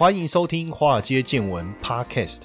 欢迎收听《华尔街见闻》Podcast。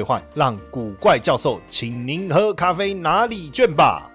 让古怪教授请您喝咖啡拿礼券吧。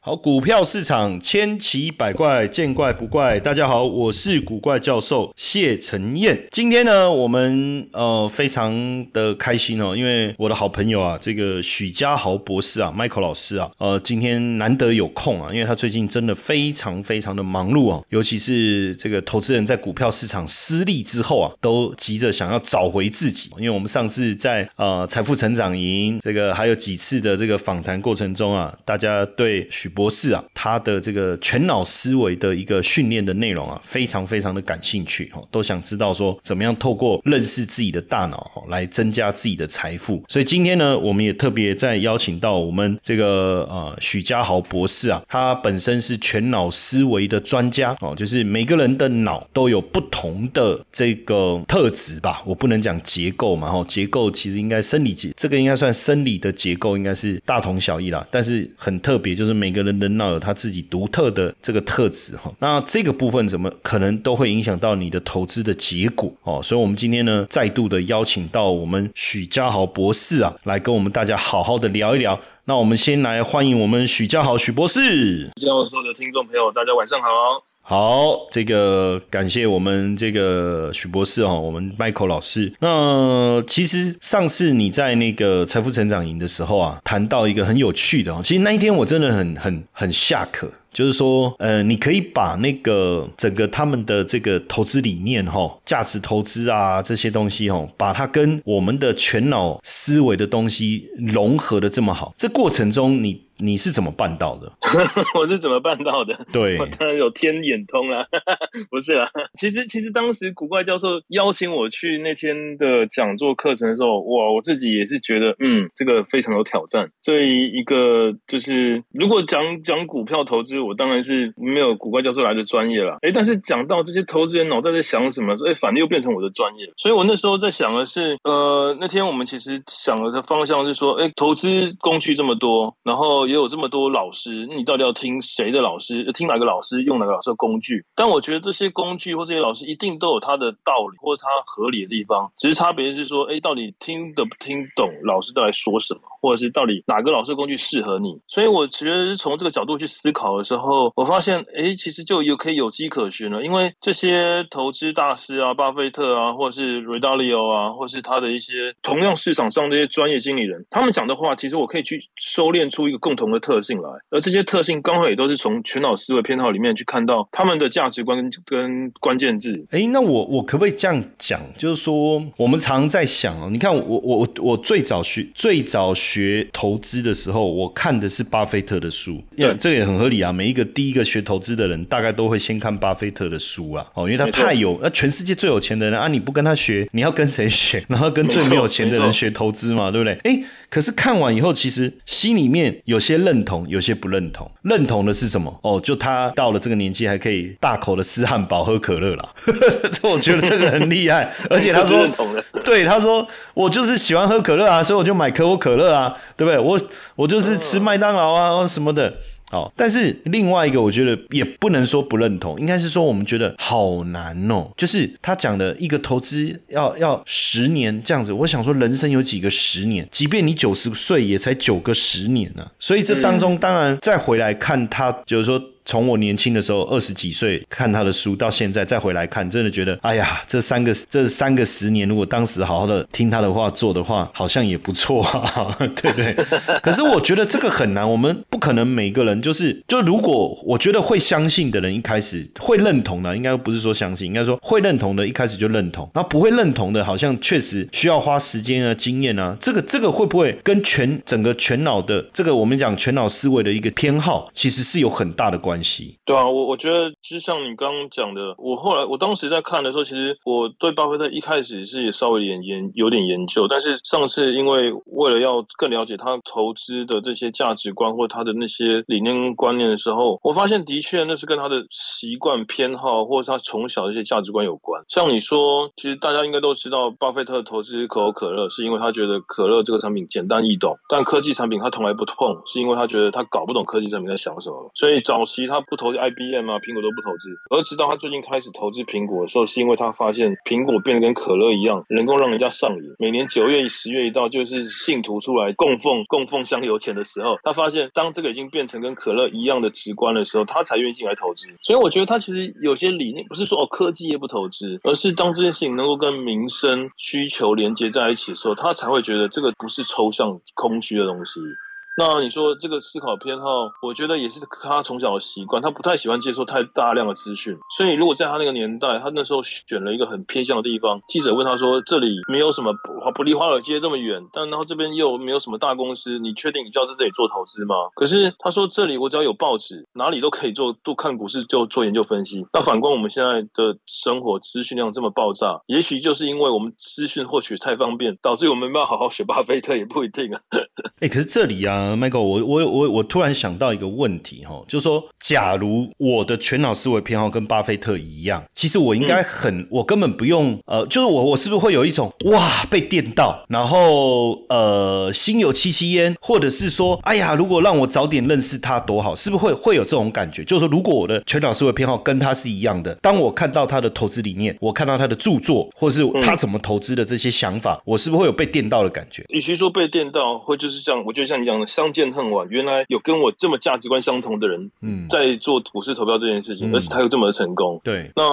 好，股票市场千奇百怪，见怪不怪。大家好，我是古怪教授谢承彦。今天呢，我们呃非常的开心哦，因为我的好朋友啊，这个许家豪博士啊，Michael 老师啊，呃，今天难得有空啊，因为他最近真的非常非常的忙碌啊，尤其是这个投资人在股票市场失利之后啊，都急着想要找回自己。因为我们上次在呃财富成长营这个还有几次的这个访谈过程中啊，大家对许博士啊，他的这个全脑思维的一个训练的内容啊，非常非常的感兴趣哦，都想知道说怎么样透过认识自己的大脑来增加自己的财富。所以今天呢，我们也特别在邀请到我们这个呃许家豪博士啊，他本身是全脑思维的专家哦，就是每个人的脑都有不同的这个特质吧，我不能讲结构嘛，哈，结构其实应该生理结，这个应该算生理的结构，应该是大同小异啦，但是很特别，就是每个人。人脑有他自己独特的这个特质哈，那这个部分怎么可能都会影响到你的投资的结果哦？所以，我们今天呢，再度的邀请到我们许家豪博士啊，来跟我们大家好好的聊一聊。那我们先来欢迎我们许家豪许博士。教授的听众朋友，大家晚上好。好，这个感谢我们这个许博士哦，我们 Michael 老师。那其实上次你在那个财富成长营的时候啊，谈到一个很有趣的哦，其实那一天我真的很很很下课。就是说，呃，你可以把那个整个他们的这个投资理念哈，价值投资啊这些东西哈，把它跟我们的全脑思维的东西融合的这么好，这过程中你。你是怎么办到的？我是怎么办到的？对，当然有天眼通啦，不是啦。其实，其实当时古怪教授邀请我去那天的讲座课程的时候，哇，我自己也是觉得，嗯，这个非常有挑战。这一个就是，如果讲讲股票投资，我当然是没有古怪教授来的专业了。哎，但是讲到这些投资人脑袋在想什么，哎，反正又变成我的专业。所以我那时候在想的是，呃，那天我们其实想的方向是说，哎，投资工具这么多，然后。也有这么多老师，你到底要听谁的老师？听哪个老师用哪个老师的工具？但我觉得这些工具或这些老师一定都有他的道理或者他合理的地方，只是差别是说，哎，到底听得不听懂老师都在说什么，或者是到底哪个老师的工具适合你？所以我觉得从这个角度去思考的时候，我发现，哎，其实就有可以有迹可循了。因为这些投资大师啊，巴菲特啊，或者是瑞达利欧啊，或是他的一些同样市场上这些专业经理人，他们讲的话，其实我可以去收敛出一个共。同的特性来，而这些特性刚好也都是从全脑思维偏好里面去看到他们的价值观跟跟关键字。哎，那我我可不可以这样讲？就是说，我们常在想哦，你看我我我我最早学最早学投资的时候，我看的是巴菲特的书，对，这个也很合理啊。每一个第一个学投资的人，大概都会先看巴菲特的书啊，哦，因为他太有，那全世界最有钱的人啊，你不跟他学，你要跟谁学？然后跟最没有钱的人学投资嘛，对不对？哎，可是看完以后，其实心里面有些。些认同，有些不认同。认同的是什么？哦，就他到了这个年纪，还可以大口的吃汉堡、喝可乐了。这我觉得这个很厉害。而且他说，对他说，我就是喜欢喝可乐啊，所以我就买可口可乐啊，对不对？我我就是吃麦当劳啊什么的。好，但是另外一个，我觉得也不能说不认同，应该是说我们觉得好难哦。就是他讲的一个投资要要十年这样子，我想说人生有几个十年？即便你九十岁，也才九个十年呢。所以这当中，当然再回来看他，就是说。从我年轻的时候二十几岁看他的书，到现在再回来看，真的觉得，哎呀，这三个这三个十年，如果当时好好的听他的话做的话，好像也不错啊，对不对？可是我觉得这个很难，我们不可能每个人就是，就如果我觉得会相信的人一开始会认同的，应该不是说相信，应该说会认同的，一开始就认同，那不会认同的，好像确实需要花时间啊、经验啊，这个这个会不会跟全整个全脑的这个我们讲全脑思维的一个偏好，其实是有很大的关。关系。对啊，我我觉得就像你刚刚讲的，我后来我当时在看的时候，其实我对巴菲特一开始是也稍微研研有点研究，但是上次因为为了要更了解他投资的这些价值观或他的那些理念观念的时候，我发现的确那是跟他的习惯偏好或者他从小的一些价值观有关。像你说，其实大家应该都知道，巴菲特投资可口可乐是因为他觉得可乐这个产品简单易懂，但科技产品他从来不碰，是因为他觉得他搞不懂科技产品在想什么。所以早期他不投资 IBM 啊，苹果都不投资，而直到他最近开始投资苹果的时候，是因为他发现苹果变得跟可乐一样，能够让人家上瘾。每年九月、十月一到，就是信徒出来供奉供奉香油钱的时候，他发现当这个已经变成跟可乐一样的直观的时候，他才愿意进来投资。所以我觉得他其实有些理念不是说哦科技业不投资，而是当这件事情能够跟民生需求连接在一起的时候，他才会觉得这个不是抽象空虚的东西。那你说这个思考偏好，我觉得也是他从小的习惯，他不太喜欢接受太大量的资讯。所以如果在他那个年代，他那时候选了一个很偏向的地方，记者问他说：“这里没有什么不不离华尔街这么远，但然后这边又没有什么大公司，你确定你就要在这里做投资吗？”可是他说：“这里我只要有报纸，哪里都可以做，都看股市就做研究分析。”那反观我们现在的生活资讯量这么爆炸，也许就是因为我们资讯获取太方便，导致我们没办法好好学巴菲特，也不一定啊。哎，可是这里啊。Michael，我我我我突然想到一个问题哈，就是说，假如我的全脑思维偏好跟巴菲特一样，其实我应该很，我根本不用呃，就是我我是不是会有一种哇被电到，然后呃心有戚戚焉，或者是说，哎呀，如果让我早点认识他多好，是不是会会有这种感觉？就是说，如果我的全脑思维偏好跟他是一样的，当我看到他的投资理念，我看到他的著作，或者是他怎么投资的这些想法，我是不是会有被电到的感觉？与其说被电到，或就是这样，我觉得像你讲的相见。恨晚，原来有跟我这么价值观相同的人，嗯，在做股市投票这件事情，而且他又这么的成功，对。那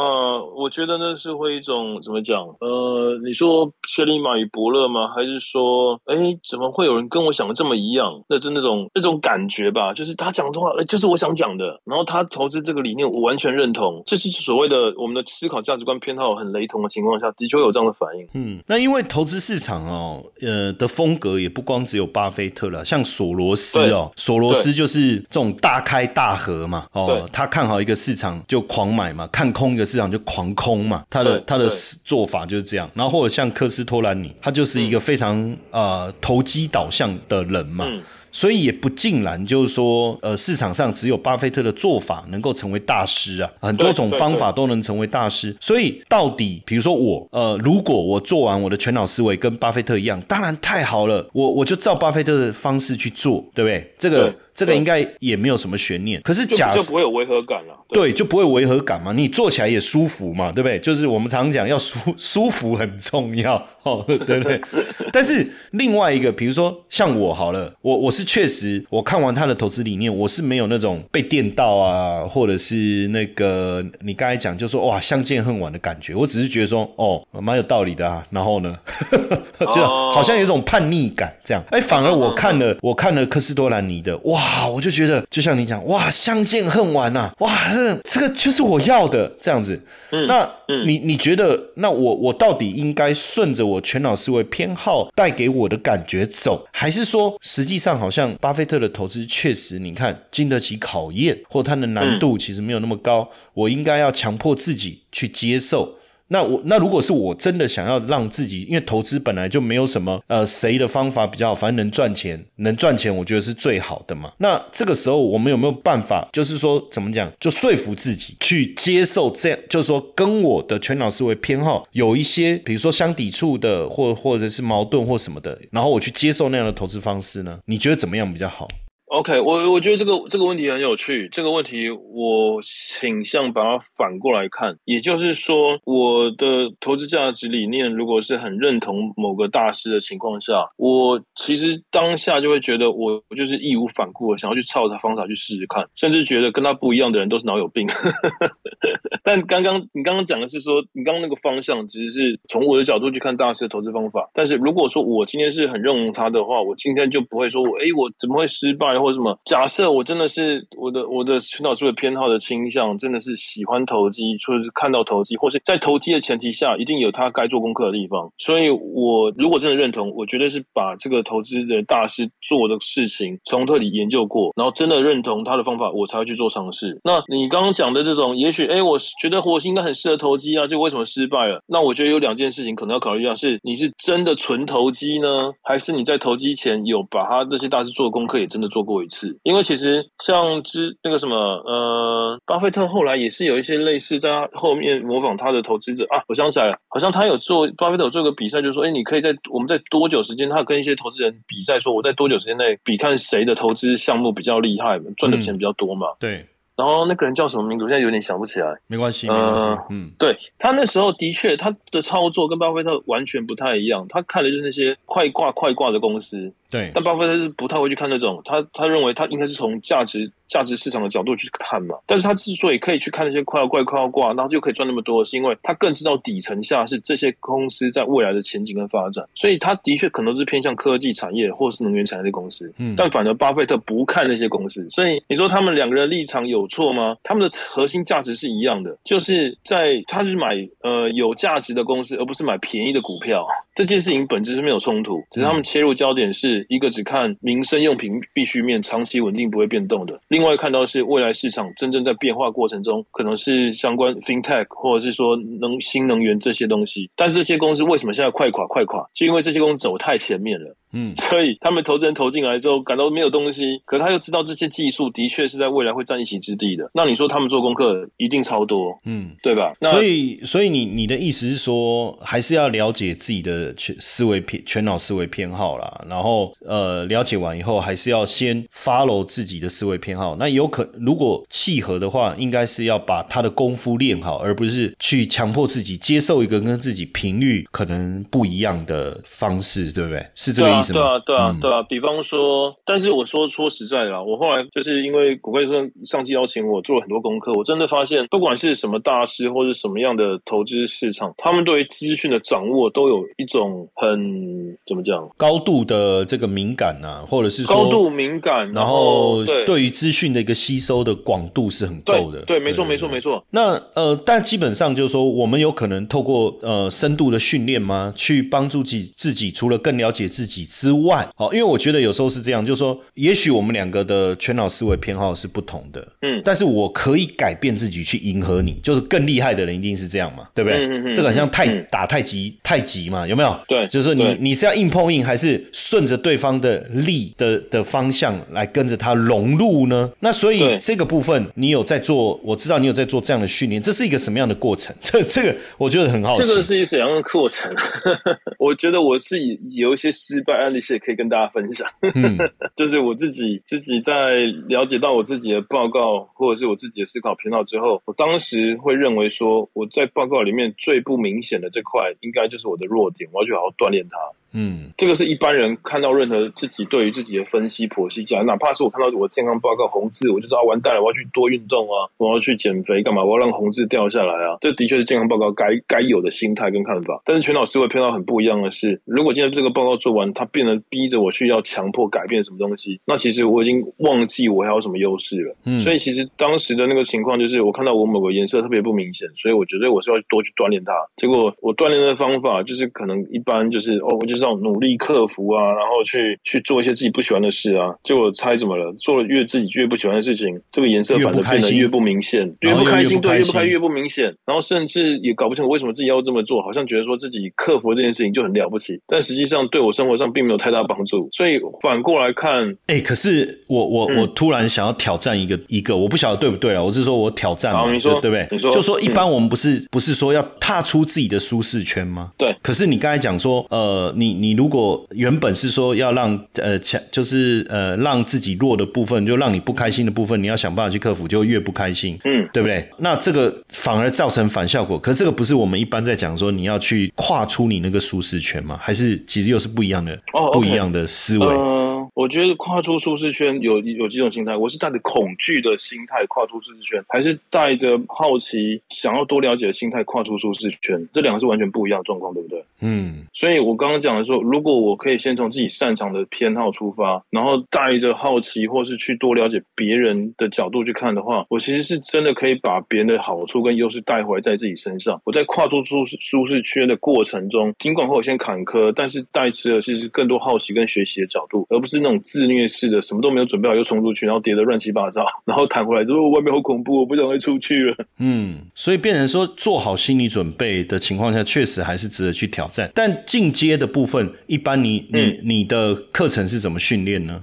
我觉得呢，是会一种怎么讲？呃，你说千里马与伯乐吗？还是说，哎，怎么会有人跟我想的这么一样？那就那种那种感觉吧，就是他讲的话，就是我想讲的。然后他投资这个理念，我完全认同。这是所谓的我们的思考价值观偏好很雷同的情况下，的确有这样的反应。嗯，那因为投资市场哦，呃的风格也不光只有巴菲特了，像索罗斯。哦，索罗斯就是这种大开大合嘛，哦，他看好一个市场就狂买嘛，看空一个市场就狂空嘛，他的他的做法就是这样。然后或者像科斯托兰尼，他就是一个非常呃投机导向的人嘛。所以也不尽然，就是说，呃，市场上只有巴菲特的做法能够成为大师啊，很多种方法都能成为大师。所以到底，比如说我，呃，如果我做完我的全脑思维跟巴菲特一样，当然太好了，我我就照巴菲特的方式去做，对不对？这个。这个应该也没有什么悬念，可是假就不会有违和感了。对，就不会违和感嘛，你做起来也舒服嘛，对不对？就是我们常讲要舒 舒服很重要哦，对不对？但是另外一个，比如说像我好了，我我是确实我看完他的投资理念，我是没有那种被电到啊，或者是那个你刚才讲就说哇相见恨晚的感觉，我只是觉得说哦蛮有道理的啊，然后呢，就好像有一种叛逆感这样。哎，反而我看了我看了科斯多兰尼的哇。啊，我就觉得，就像你讲，哇，相见恨晚呐，哇，这个就是我要的这样子。嗯那你你觉得，那我我到底应该顺着我全脑思维偏好带给我的感觉走，还是说，实际上好像巴菲特的投资确实，你看经得起考验，或它的难度其实没有那么高，我应该要强迫自己去接受。那我那如果是我真的想要让自己，因为投资本来就没有什么呃谁的方法比较好，反正能赚钱，能赚钱，我觉得是最好的嘛。那这个时候我们有没有办法，就是说怎么讲，就说服自己去接受这样，就是说跟我的全脑思维偏好有一些，比如说相抵触的，或或者是矛盾或什么的，然后我去接受那样的投资方式呢？你觉得怎么样比较好？OK，我我觉得这个这个问题很有趣。这个问题我倾向把它反过来看，也就是说，我的投资价值理念如果是很认同某个大师的情况下，我其实当下就会觉得我我就是义无反顾的想要去抄他方法去试试看，甚至觉得跟他不一样的人都是脑有病。但刚刚你刚刚讲的是说，你刚刚那个方向其实是从我的角度去看大师的投资方法。但是如果说我今天是很认同他的话，我今天就不会说我哎我怎么会失败。或什么。假设我真的是我的我的全脑思维偏好的倾向，真的是喜欢投机，或者是看到投机，或是在投机的前提下，一定有他该做功课的地方。所以，我如果真的认同，我绝对是把这个投资的大师做的事情从这里研究过，然后真的认同他的方法，我才会去做尝试。那你刚刚讲的这种，也许哎，我觉得火星应该很适合投机啊，就为什么失败了？那我觉得有两件事情可能要考虑一下：是你是真的纯投机呢，还是你在投机前有把他这些大师做的功课也真的做过一次？因为其实像之那个什么呃，巴菲特后来也是有一些类似在后面模仿他的投资者啊，我想起来了，好像他有做巴菲特有做个比赛，就是说，哎，你可以在我们在多久时间，他跟一些投资人比赛，说我在多久时间内比看谁的投资项目比较厉害，赚的钱比较多嘛？对。然后那个人叫什么名字？我现在有点想不起来。没关系，没关系。嗯，对他那时候的确，他的操作跟巴菲特完全不太一样。他看的就是那些快挂快挂的公司。对，但巴菲特是不太会去看那种，他他认为他应该是从价值价值市场的角度去看嘛。但是他之所以可以去看那些快要怪快要挂，然后就可以赚那么多，是因为他更知道底层下是这些公司在未来的前景跟发展。所以他的确可能是偏向科技产业或是能源产业的公司。嗯，但反而巴菲特不看那些公司。所以你说他们两个人立场有错吗？他们的核心价值是一样的，就是在他是买呃有价值的公司，而不是买便宜的股票。这件事情本质是没有冲突，只是他们切入焦点是。一个只看民生用品必需面长期稳定不会变动的，另外看到是未来市场真正在变化过程中，可能是相关 FinTech 或者是说能新能源这些东西。但这些公司为什么现在快垮快垮？就因为这些公司走太前面了。嗯，所以他们投资人投进来之后，感到没有东西，可他又知道这些技术的确是在未来会占一席之地的。那你说他们做功课一定超多，嗯，对吧？所以，所以你你的意思是说，还是要了解自己的全思维偏全脑思维偏好啦，然后呃，了解完以后，还是要先 follow 自己的思维偏好。那有可如果契合的话，应该是要把他的功夫练好，而不是去强迫自己接受一个跟自己频率可能不一样的方式，对不对？是这个意思。对啊，对啊，对啊。比方说，但是我说说实在的，我后来就是因为古怪生上期邀请我做了很多功课，我真的发现，不管是什么大师或者什么样的投资市场，他们对于资讯的掌握都有一种很怎么讲，高度的这个敏感啊，或者是高度敏感，然后对于资讯的一个吸收的广度是很够的。对，没错，没错，没错。那呃，但基本上就是说，我们有可能透过呃深度的训练吗，去帮助自己自己，除了更了解自己。之外，好，因为我觉得有时候是这样，就是说，也许我们两个的全脑思维偏好是不同的，嗯，但是我可以改变自己去迎合你，就是更厉害的人一定是这样嘛，对不对？这个像太打太极，太极嘛，有没有？对，就是说你你是要硬碰硬，还是顺着对方的力的的方向来跟着他融入呢？那所以这个部分你有在做，我知道你有在做这样的训练，这是一个什么样的过程？这这个我觉得很好，这个是一个怎样的过程？我觉得我是有一些失败。案例是也可以跟大家分享，就是我自己自己在了解到我自己的报告或者是我自己的思考频道之后，我当时会认为说我在报告里面最不明显的这块，应该就是我的弱点，我要去好好锻炼它。嗯，这个是一般人看到任何自己对于自己的分析剖析讲，哪怕是我看到我健康报告红字，我就知道完蛋了，我要去多运动啊，我要去减肥干嘛？我要让红字掉下来啊！这的确是健康报告该该有的心态跟看法。但是全脑思维偏到很不一样的是，如果今天这个报告做完，它变得逼着我去要强迫改变什么东西，那其实我已经忘记我还有什么优势了。嗯，所以其实当时的那个情况就是，我看到我某个颜色特别不明显，所以我觉得我是要多去锻炼它。结果我锻炼的方法就是可能一般就是哦，我就是要努力克。服啊，然后去去做一些自己不喜欢的事啊，结果猜怎么了？做了越自己越不喜欢的事情，这个颜色反而变得越不明显，越不开心，对，越不开越不明显，然后甚至也搞不清楚为什么自己要这么做，好像觉得说自己克服这件事情就很了不起，但实际上对我生活上并没有太大帮助。所以反过来看，哎，可是我我我突然想要挑战一个一个，我不晓得对不对啊？我是说我挑战，你说对不对？你说就说一般我们不是不是说要踏出自己的舒适圈吗？对。可是你刚才讲说，呃，你你如果原本是说要让呃强，就是呃让自己弱的部分，就让你不开心的部分，你要想办法去克服，就越不开心，嗯，对不对？那这个反而造成反效果。可是这个不是我们一般在讲说你要去跨出你那个舒适圈吗？还是其实又是不一样的，不一样的思维。我觉得跨出舒适圈有有几种心态，我是带着恐惧的心态跨出舒适圈，还是带着好奇想要多了解的心态跨出舒适圈？这两个是完全不一样的状况，对不对？嗯，所以我刚刚讲的说，如果我可以先从自己擅长的偏好出发，然后带着好奇或是去多了解别人的角度去看的话，我其实是真的可以把别人的好处跟优势带回来在自己身上。我在跨出舒适舒适圈的过程中，尽管会有些坎坷，但是带持的其实更多好奇跟学习的角度，而不是那种自虐式的，什么都没有准备好就冲出去，然后跌得乱七八糟，然后弹回来之后外面好恐怖，我不想再出去了。嗯，所以变成说做好心理准备的情况下，确实还是值得去挑战。但进阶的部分，一般你你你的课程是怎么训练呢？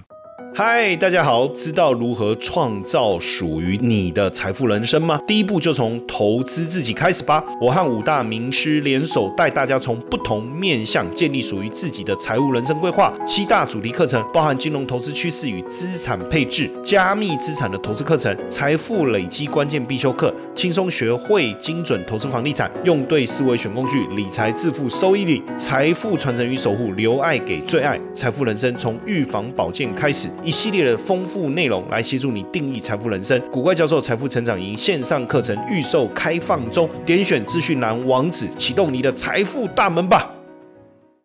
嗨，大家好！知道如何创造属于你的财富人生吗？第一步就从投资自己开始吧。我和五大名师联手，带大家从不同面向建立属于自己的财务人生规划。七大主题课程包含金融投资趋势与资产配置、加密资产的投资课程、财富累积关键必修课、轻松学会精准投资房地产、用对思维选工具、理财致富收益率、财富传承与守护、留爱给最爱、财富人生从预防保健开始。一系列的丰富内容来协助你定义财富人生。古怪教授财富成长营线上课程预售开放中，点选资讯栏网址，启动你的财富大门吧。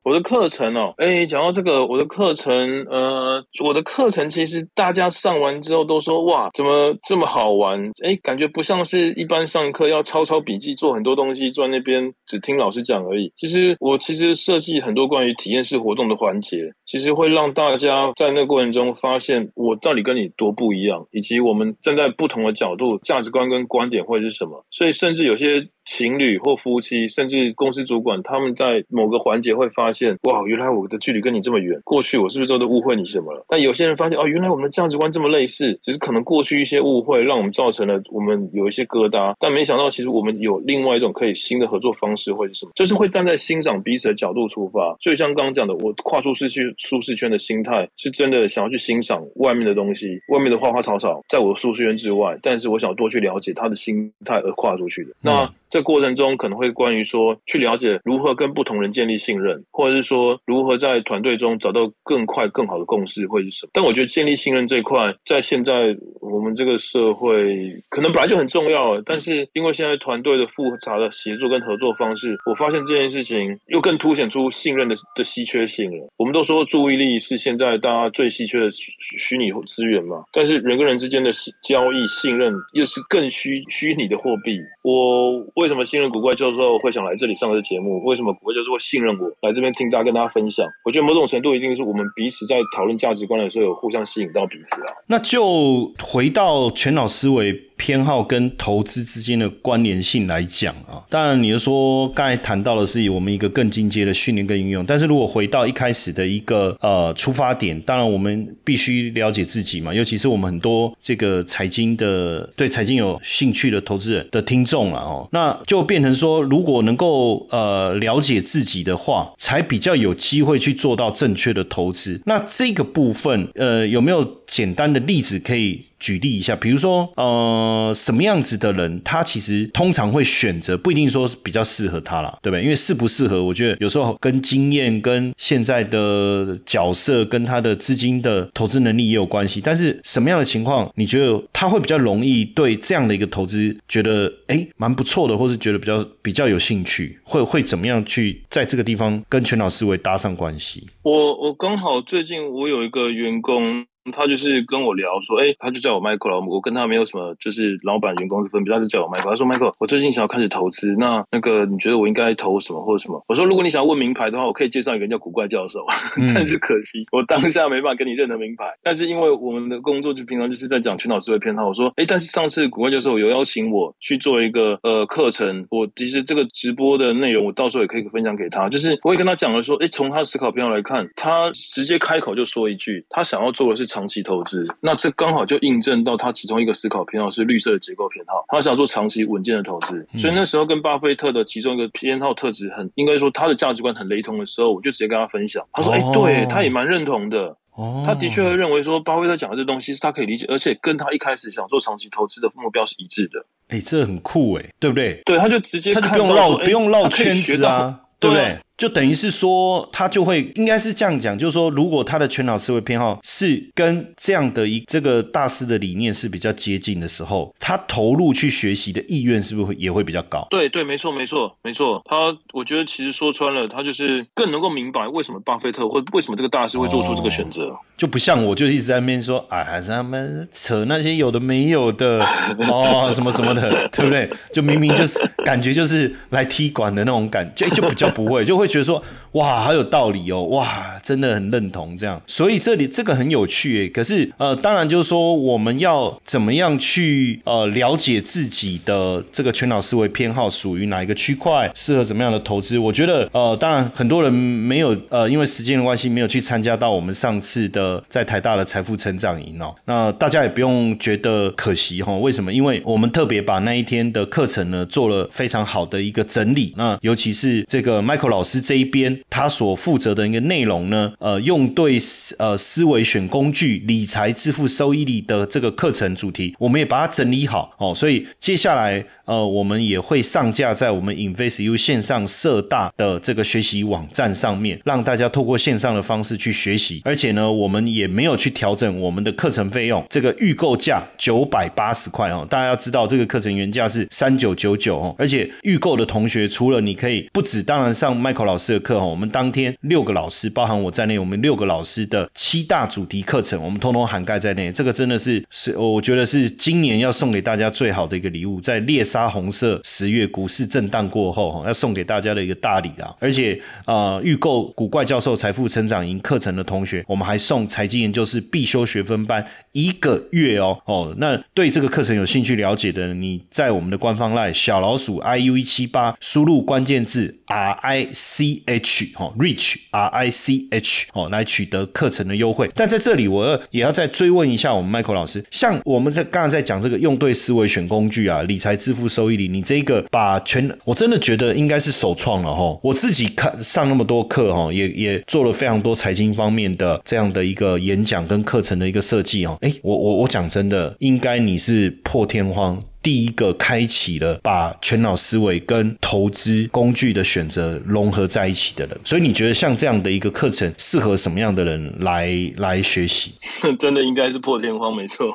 我的课程哦，哎，讲到这个，我的课程，呃，我的课程其实大家上完之后都说，哇，怎么这么好玩？哎，感觉不像是一般上课要抄抄笔记、做很多东西，坐在那边只听老师讲而已。其实我其实设计很多关于体验式活动的环节，其实会让大家在那个过程中发现我到底跟你多不一样，以及我们站在不同的角度、价值观跟观点会是什么。所以，甚至有些。情侣或夫妻，甚至公司主管，他们在某个环节会发现，哇，原来我的距离跟你这么远。过去我是不是都都误会你什么了？但有些人发现，哦，原来我们的价值观这么类似，只是可能过去一些误会，让我们造成了我们有一些疙瘩。但没想到，其实我们有另外一种可以新的合作方式，或者什么，就是会站在欣赏彼此的角度出发。就像刚刚讲的，我跨出失去舒适圈的心态，是真的想要去欣赏外面的东西，外面的花花草草，在我的舒适圈之外，但是我想多去了解他的心态而跨出去的。那。这过程中可能会关于说去了解如何跟不同人建立信任，或者是说如何在团队中找到更快更好的共识，会是什么？但我觉得建立信任这一块，在现在我们这个社会可能本来就很重要，但是因为现在团队的复杂的协作跟合作方式，我发现这件事情又更凸显出信任的的稀缺性了。我们都说注意力是现在大家最稀缺的虚虚拟资源嘛，但是人跟人之间的交易信任又是更虚虚拟的货币。我。为为什么信任古怪教授会想来这里上这节目？为什么古怪教授会信任我来这边听大家跟大家分享？我觉得某种程度一定是我们彼此在讨论价值观的时候有互相吸引到彼此啊。那就回到全脑思维。偏好跟投资之间的关联性来讲啊，当然你是说刚才谈到的是我们一个更进阶的训练跟应用，但是如果回到一开始的一个呃出发点，当然我们必须了解自己嘛，尤其是我们很多这个财经的对财经有兴趣的投资人的听众啊，哦，那就变成说，如果能够呃了解自己的话，才比较有机会去做到正确的投资。那这个部分呃有没有简单的例子可以？举例一下，比如说，呃，什么样子的人，他其实通常会选择，不一定说比较适合他啦，对不对？因为适不适合，我觉得有时候跟经验、跟现在的角色、跟他的资金的投资能力也有关系。但是什么样的情况，你觉得他会比较容易对这样的一个投资觉得，哎，蛮不错的，或是觉得比较比较有兴趣，会会怎么样去在这个地方跟全脑思维搭上关系？我我刚好最近我有一个员工。他就是跟我聊说，哎，他就叫我 Michael 了。我跟他没有什么，就是老板员工的分别。他就叫我 Michael。他说，Michael，我最近想要开始投资，那那个你觉得我应该投什么或者什么？我说，如果你想要问名牌的话，我可以介绍一个人叫古怪教授。但是可惜，我当下没办法跟你认得名牌。但是因为我们的工作就平常就是在讲全脑思维偏好。我说，哎，但是上次古怪教授有邀请我去做一个呃课程，我其实这个直播的内容，我到时候也可以分享给他。就是我也跟他讲了说，哎，从他的思考偏好来看，他直接开口就说一句，他想要做的是长期投资。那这刚好就印证到他其中一个思考偏好是绿色的结构偏好，他想做长期稳健的投资，所以那时候跟巴菲特的其中一个偏好特质很，应该说他的价值观很雷同的时候，我就直接跟他分享，他说：“哎，对，他也蛮认同的，他的确会认为说巴菲特讲的这东西是他可以理解，而且跟他一开始想做长期投资的目标是一致的。”哎，这很酷哎，对不对？对，他就直接他就不用绕不用绕圈子啊。对不对？就等于是说，他就会应该是这样讲，就是说，如果他的全脑思维偏好是跟这样的一这个大师的理念是比较接近的时候，他投入去学习的意愿是不是会也会比较高？对对，没错没错没错。他我觉得其实说穿了，他就是更能够明白为什么巴菲特或为什么这个大师会做出这个选择，就不像我就一直在那边说，哎，还是他们扯那些有的没有的 哦，什么什么的，对不对？就明明就是感觉就是来踢馆的那种感觉，就比较不会，就会觉得说，哇，好有道理哦，哇，真的很认同这样。所以这里这个很有趣诶。可是呃，当然就是说，我们要怎么样去呃了解自己的这个全脑思维偏好属于哪一个区块，适合怎么样的投资？我觉得呃，当然很多人没有呃，因为时间的关系没有去参加到我们上次的在台大的财富成长营哦。那大家也不用觉得可惜哈，为什么？因为我们特别把那一天的课程呢做了非常好的一个整理。那尤其是这个 Michael 老师这一边，他所负责的一个内容呢，呃，用对呃思维选工具、理财致富收益率的这个课程主题，我们也把它整理好哦。所以接下来呃，我们也会上架在我们 InvestU 线上社大的这个学习网站上面，让大家透过线上的方式去学习。而且呢，我们也没有去调整我们的课程费用，这个预购价九百八十块哦。大家要知道，这个课程原价是三九九九哦，而且预购的同学除了你可以不止，当然上 Michael 老师的课哦，我们当天六个老师，包含我在内，我们六个老师的七大主题课程，我们通通涵盖在内。这个真的是是，我觉得是今年要送给大家最好的一个礼物，在猎杀红色十月股市震荡过后哈，要送给大家的一个大礼啊！而且啊，预购古怪教授财富成长营课程的同学，我们还送财经研究室必修学分班一个月哦哦。那对这个课程有兴趣了解的，你在我们的官方 line 小老鼠 iu 一七八输入关键字 r i c h 哦，reach r i c h 哦，来取得课程的优惠。但在这里，我也要再追问一下我们 Michael 老师，像我们在刚刚在讲这个用对思维选工具啊，理财致富收益率，你这个把全，我真的觉得应该是首创了哈。我自己看上那么多课哈，也也做了非常多财经方面的这样的一个演讲跟课程的一个设计哦。哎，我我我讲真的，应该你是破天荒。第一个开启了把全脑思维跟投资工具的选择融合在一起的人，所以你觉得像这样的一个课程适合什么样的人来来学习？真的应该是破天荒，没错，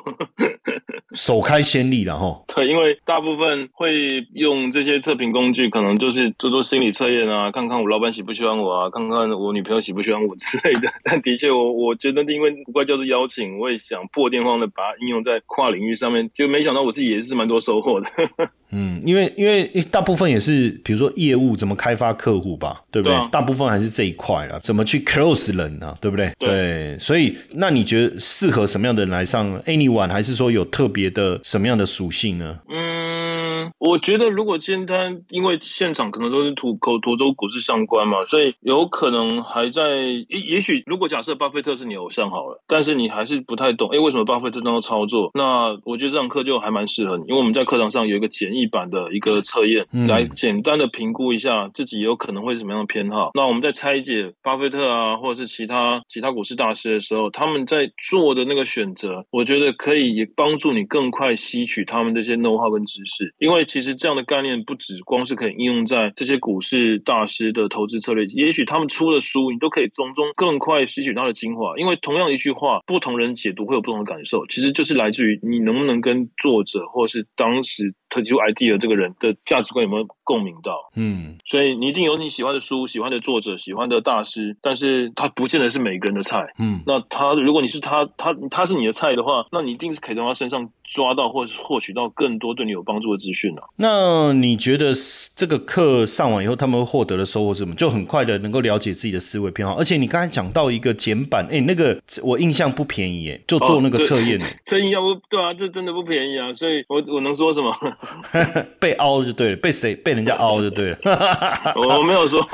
首开先例了哈。对，因为大部分会用这些测评工具，可能就是做做心理测验啊，看看我老板喜不喜欢我啊，看看我女朋友喜不喜欢我之类的。但的确，我我觉得因为古怪教授邀请，我也想破天荒的把它应用在跨领域上面，就没想到我自己也是蛮多。收获的，嗯，因为因为大部分也是，比如说业务怎么开发客户吧，对不对？大部分还是这一块啊，怎么去 close 人啊？对不对？对，所以那你觉得适合什么样的人来上 Anyone，还是说有特别的什么样的属性呢？嗯。我觉得，如果今天因为现场可能都是土口沱州股市相关嘛，所以有可能还在。也也许，如果假设巴菲特是你偶像好了，但是你还是不太懂，哎，为什么巴菲特能够操作？那我觉得这堂课就还蛮适合你，因为我们在课堂上有一个简易版的一个测验，来简单的评估一下自己有可能会是什么样的偏好。那我们在拆解巴菲特啊，或者是其他其他股市大师的时候，他们在做的那个选择，我觉得可以也帮助你更快吸取他们这些 know how 跟知识，因为。其实这样的概念不只光是可以应用在这些股市大师的投资策略，也许他们出的书，你都可以从中更快吸取它的精华。因为同样一句话，不同人解读会有不同的感受，其实就是来自于你能不能跟作者或是当时。提出 idea 这个人的价值观有没有共鸣到？嗯，所以你一定有你喜欢的书、喜欢的作者、喜欢的大师，但是他不见得是每个人的菜。嗯，那他如果你是他，他他是你的菜的话，那你一定是可以从他身上抓到或者获取到更多对你有帮助的资讯了。那你觉得这个课上完以后，他们获得的收获是什么？就很快的能够了解自己的思维偏好，而且你刚才讲到一个简版，哎，那个我印象不便宜，哎，就做那个测验，测验要不对啊，这真的不便宜啊，所以我我能说什么？被凹就对了，被谁被人家凹就对了。我没有说。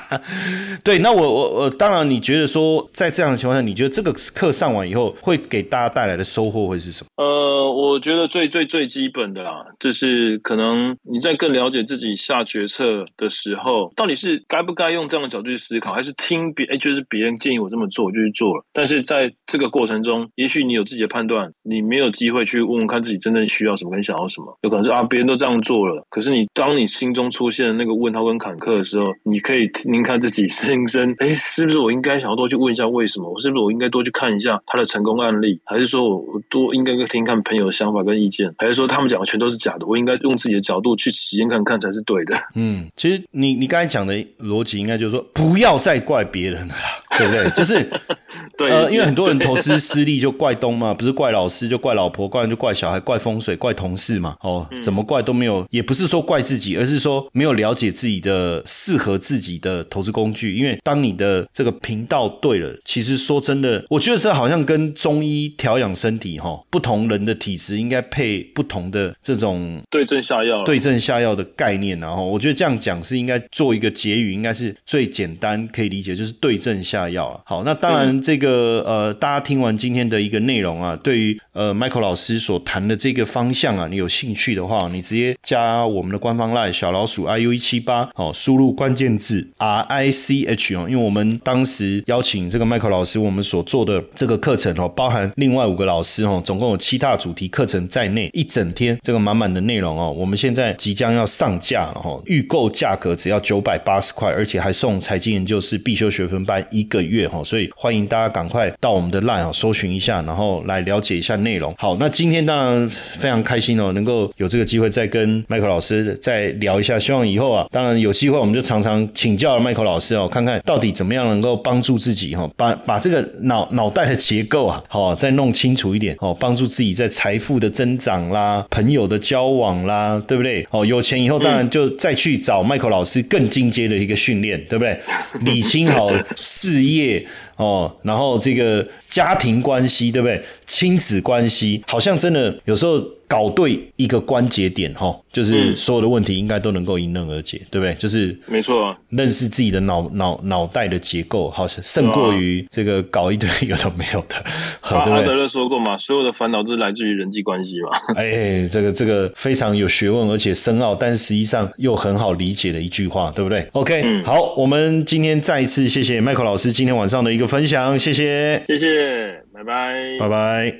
对，那我我我当然，你觉得说在这样的情况下，你觉得这个课上完以后会给大家带来的收获会是什么？呃，我觉得最最最基本的啦，就是可能你在更了解自己下决策的时候，到底是该不该用这样的角度去思考，还是听别哎，就是别人建议我这么做，我就去做了。但是在这个过程中，也许你有自己的判断，你没有机会去问问看自己真正需要什么跟想要什么。有可能是啊，别人都这样做了，可是你当你心中出现那个问号跟坎坷的时候，你可以听听看自己 心声，哎，是不是我应该想要多去问一下为什么？我是不是我应该多去看一下他的成功案例？还是说我多应该听看朋友的想法跟意见？还是说他们讲的全都是假的？我应该用自己的角度去实验看看才是对的？嗯，其实你你刚才讲的逻辑应该就是说，不要再怪别人了，对不对？就是 对，呃，因为很多人投资失利就怪东嘛，不是怪老师就怪老婆，怪人就怪小孩，怪风水，怪同事嘛。哦，怎么怪都没有，也不是说怪自己，而是说没有了解自己的适合自己的投资工具。因为当你的这个频道对了，其实说真的，我觉得这好像跟中医调养身体哈，不同人的体质应该配不同的这种对症下药，对症下药的概念。然后我觉得这样讲是应该做一个结语，应该是最简单可以理解，就是对症下药啊。好，那当然这个呃，大家听完今天的一个内容啊，对于呃 Michael 老师所谈的这个方向啊，你有兴趣去的话，你直接加我们的官方 line 小老鼠 iu 一七八哦，输入关键字 R I C H 哦，因为我们当时邀请这个 Michael 老师，我们所做的这个课程哦，包含另外五个老师哦，总共有七大主题课程在内，一整天这个满满的内容哦，我们现在即将要上架了哈，预购价格只要九百八十块，而且还送财经研究室必修学分班一个月哈，所以欢迎大家赶快到我们的 line 啊，搜寻一下，然后来了解一下内容。好，那今天当然非常开心哦，能够有这个机会再跟 Michael 老师再聊一下，希望以后啊，当然有机会我们就常常请教 Michael 老师哦，看看到底怎么样能够帮助自己哈，把把这个脑脑袋的结构啊，好再弄清楚一点哦，帮助自己在财富的增长啦、朋友的交往啦，对不对？哦，有钱以后当然就再去找 Michael 老师更进阶的一个训练，对不对？理清好事业。哦，然后这个家庭关系，对不对？亲子关系，好像真的有时候搞对一个关节点，哈，就是所有的问题应该都能够迎刃而解，对不对？就是没错，认识自己的脑脑脑袋的结构，好像胜过于这个搞一堆有的没有的，对阿德勒说过嘛，所有的烦恼都是来自于人际关系嘛。哎，这个这个非常有学问，而且深奥，但是实际上又很好理解的一句话，对不对？OK，好，我们今天再一次谢谢 Michael 老师今天晚上的一个。分享，谢谢，谢谢，拜拜，拜拜。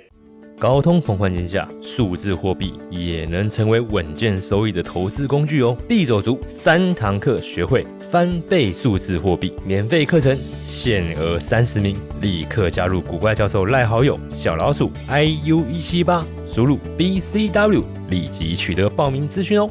高通膨环境下，数字货币也能成为稳健收益的投资工具哦。必走足三堂课，学会翻倍数字货币，免费课程限额三十名，立刻加入古怪教授赖好友小老鼠 iu 一七八，输入 bcw，立即取得报名资讯哦。